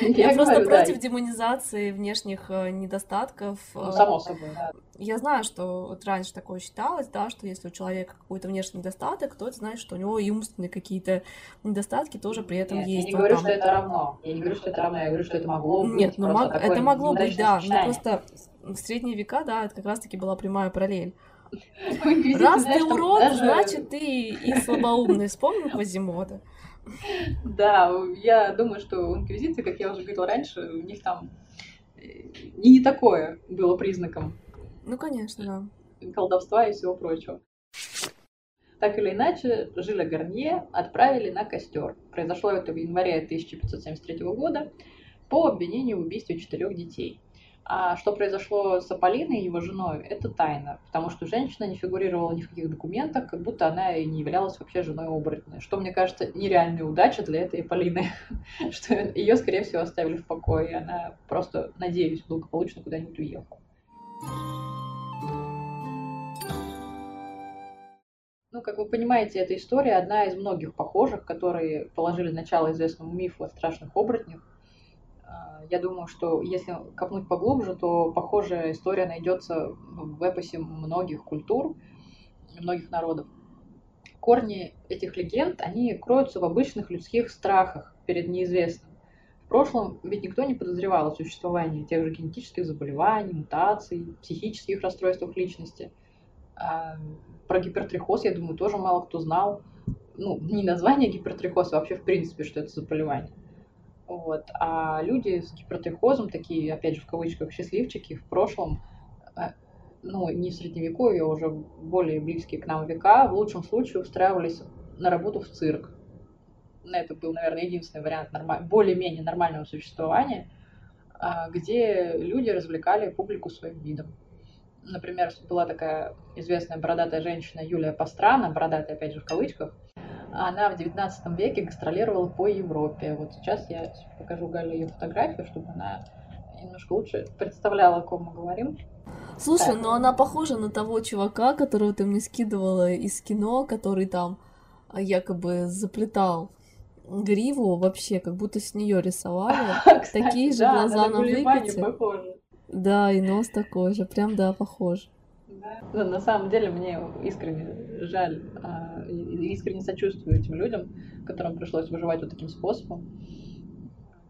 Я, просто против демонизации внешних э, недостатков. Ну, само собой, да. Я знаю, что вот раньше такое считалось, да, что если у человека какой-то внешний недостаток, то это значит, что у него и умственные какие-то недостатки тоже при этом Нет, есть. Я не говорю, что это равно. Я не говорю, что это равно, я говорю, что это могло быть. Нет, ну мог... это могло быть, да. Но просто в средние века, да, это как раз-таки была прямая параллель. Раз ты урод, значит ты и слабоумный. Вспомнил Квазимода. Да, я думаю, что у инквизиции, как я уже говорила раньше, у них там э, не такое было признаком. Ну, конечно, да. Колдовства и всего прочего. Так или иначе, Жиля Гарнье отправили на костер. Произошло это в январе 1573 года по обвинению в убийстве четырех детей. А что произошло с Аполлиной, его женой, это тайна, потому что женщина не фигурировала ни в каких документах, как будто она и не являлась вообще женой оборотня. Что, мне кажется, нереальная удача для этой Аполлины, что ее, скорее всего, оставили в покое, и она просто, надеюсь, благополучно куда-нибудь уехала. Ну, как вы понимаете, эта история одна из многих похожих, которые положили начало известному мифу о страшных оборотнях. А, я думаю, что если копнуть поглубже, то похожая история найдется в эпосе многих культур, многих народов. Корни этих легенд, они кроются в обычных людских страхах перед неизвестным. В прошлом ведь никто не подозревал о существовании тех же генетических заболеваний, мутаций, психических расстройствах личности. А про гипертрихоз, я думаю, тоже мало кто знал. Ну, не название гипертрихоз, а вообще в принципе, что это заболевание. Вот. А люди с гипертрихозом, такие, опять же, в кавычках, счастливчики, в прошлом, э, ну, не в средневековье, а уже более близкие к нам века, в лучшем случае устраивались на работу в цирк. Это был, наверное, единственный вариант норма... более-менее нормального существования, а, где люди развлекали публику своим видом. Например, была такая известная бородатая женщина Юлия Пастрана, бородатая, опять же, в кавычках, она в 19 веке гастролировала по Европе. Вот сейчас я покажу Гале ее фотографию, чтобы она немножко лучше представляла, о ком мы говорим. Слушай, так. ну она похожа на того чувака, которого ты мне скидывала из кино, который там а, якобы заплетал гриву вообще, как будто с нее рисовали. Такие же глаза на выкате. Да, и нос такой же, прям да, похож. Да. На самом деле мне искренне жаль, а, искренне сочувствую этим людям, которым пришлось выживать вот таким способом,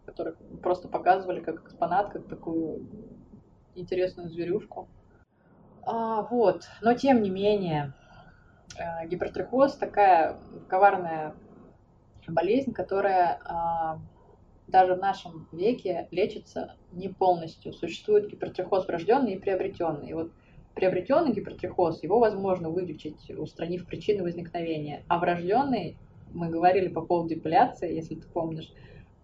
которых просто показывали как экспонат, как такую интересную зверюшку. А, вот, но тем не менее, Э, гипертрихоз такая коварная болезнь, которая а, даже в нашем веке лечится не полностью. Существует гипертрихоз врожденный и приобретенный. И вот приобретенный гипертрихоз, его возможно вылечить, устранив причины возникновения. А врожденный, мы говорили по поводу эпиляции, если ты помнишь,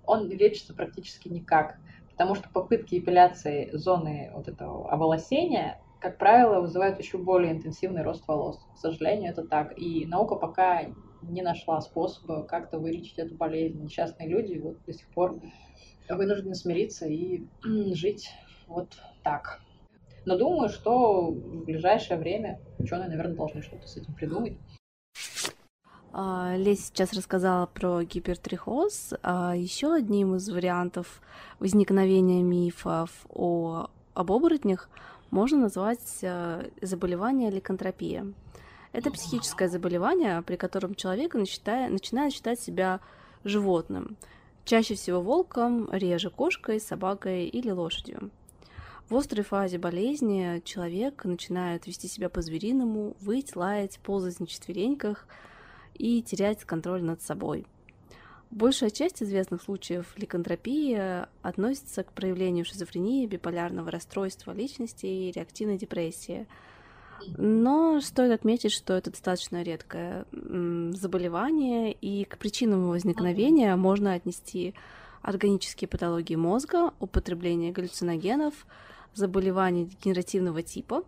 он лечится практически никак. Потому что попытки эпиляции зоны вот этого оволосения, как правило, вызывают еще более интенсивный рост волос. К сожалению, это так. И наука пока не нашла способа как-то вылечить эту болезнь. Несчастные люди вот до сих пор вынуждены смириться и жить вот так. Но думаю, что в ближайшее время ученые, наверное, должны что-то с этим придумать. А, Леся сейчас рассказала про гипертрихоз. А еще одним из вариантов возникновения мифов о, об оборотнях можно назвать э, заболевание ликантропия. Это психическое заболевание, при котором человек начинает считать себя животным. Чаще всего волком, реже кошкой, собакой или лошадью. В острой фазе болезни человек начинает вести себя по-звериному, выть, лаять, ползать на четвереньках и терять контроль над собой. Большая часть известных случаев ликантропии относится к проявлению шизофрении, биполярного расстройства личности и реактивной депрессии – но стоит отметить, что это достаточно редкое заболевание, и к причинам его возникновения можно отнести органические патологии мозга, употребление галлюциногенов, заболевания дегенеративного типа,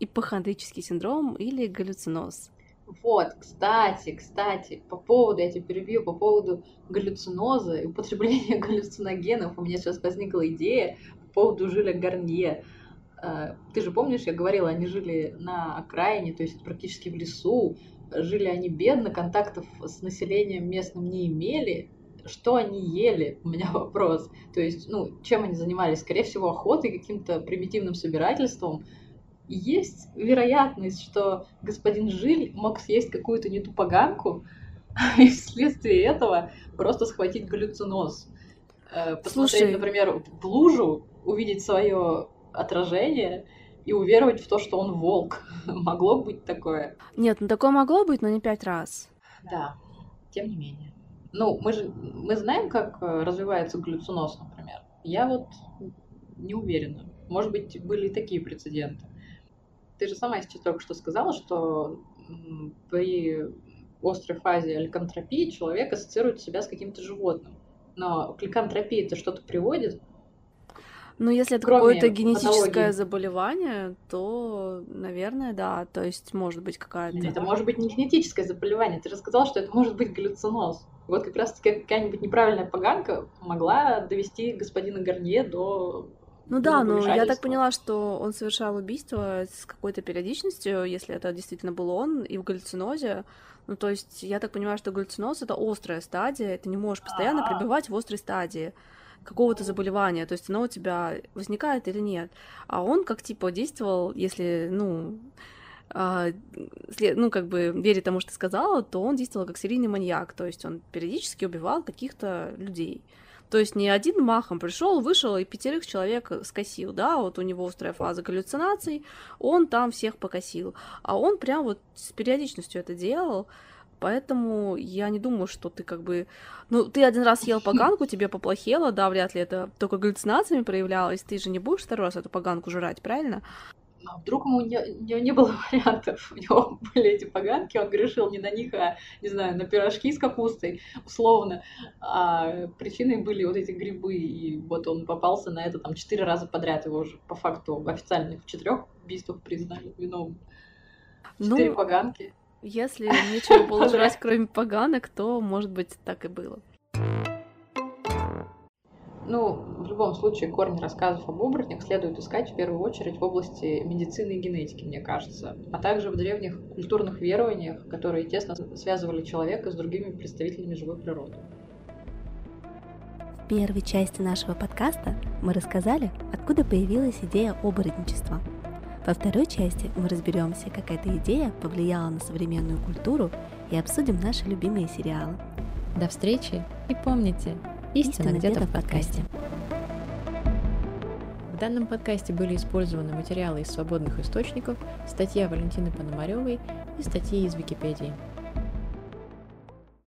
ипохондрический синдром или галлюциноз. Вот, кстати, кстати, по поводу, я тебя перебью, по поводу галлюциноза и употребления галлюциногенов, у меня сейчас возникла идея по поводу Жиля Гарнье. Э, ты же помнишь, я говорила, они жили на окраине, то есть практически в лесу, жили они бедно, контактов с населением местным не имели. Что они ели? У меня вопрос. То есть, ну, чем они занимались? Скорее всего, охотой, каким-то примитивным собирательством. есть вероятность, что господин Жиль мог съесть какую-то не ту поганку, и вследствие этого просто схватить галлюциноз. Э, посмотреть, Слушай... например, в лужу, увидеть свое отражение и уверовать в то, что он волк. Могло быть такое? Нет, ну такое могло быть, но не пять раз. Да, тем не менее. Ну, мы же мы знаем, как э, развивается глюциноз, например. Я вот не уверена. Может быть, были и такие прецеденты. Ты же сама сейчас только что сказала, что при острой фазе ликантропии человек ассоциирует себя с каким-то животным. Но к ликантропии это что-то приводит? Ну, если это какое-то генетическое патологии. заболевание, то, наверное, да. То есть, может быть, какая-то. Это может быть не генетическое заболевание. Ты же сказал, что это может быть галлюциноз. Вот как раз-таки какая-нибудь неправильная поганка могла довести господина Гарнье до ну да, но я так поняла, что он совершал убийство с какой-то периодичностью, если это действительно был он, и в галлюцинозе. Ну, то есть, я так понимаю, что галлюциноз — это острая стадия, ты не можешь постоянно пребывать в острой стадии какого-то заболевания, то есть оно у тебя возникает или нет. А он как типа действовал, если, ну, ну, как бы, веря тому, что ты сказала, то он действовал как серийный маньяк, то есть он периодически убивал каких-то людей. То есть не один махом пришел, вышел и пятерых человек скосил, да, вот у него острая фаза галлюцинаций, он там всех покосил, а он прям вот с периодичностью это делал, Поэтому я не думаю, что ты как бы... Ну, ты один раз съел поганку, тебе поплохело, да, вряд ли это только галлюцинациями проявлялось, ты же не будешь второй раз эту поганку жрать, правильно? А вдруг ему не, не, не было вариантов, у него были эти поганки, он грешил не на них, а, не знаю, на пирожки с капустой, условно, а причиной были вот эти грибы, и вот он попался на это там четыре раза подряд, его уже по факту официально в четырех убийствах признали виновным. Четыре ну... поганки. Если нечего было жрать, кроме поганок, то, может быть, так и было. Ну, в любом случае, корни рассказов об оборотнях следует искать в первую очередь в области медицины и генетики, мне кажется, а также в древних культурных верованиях, которые тесно связывали человека с другими представителями живой природы. В первой части нашего подкаста мы рассказали, откуда появилась идея оборотничества – во второй части мы разберемся, как эта идея повлияла на современную культуру и обсудим наши любимые сериалы. До встречи и помните, истина, истина где-то, где в подкасте. В данном подкасте были использованы материалы из свободных источников, статья Валентины Пономаревой и статьи из Википедии.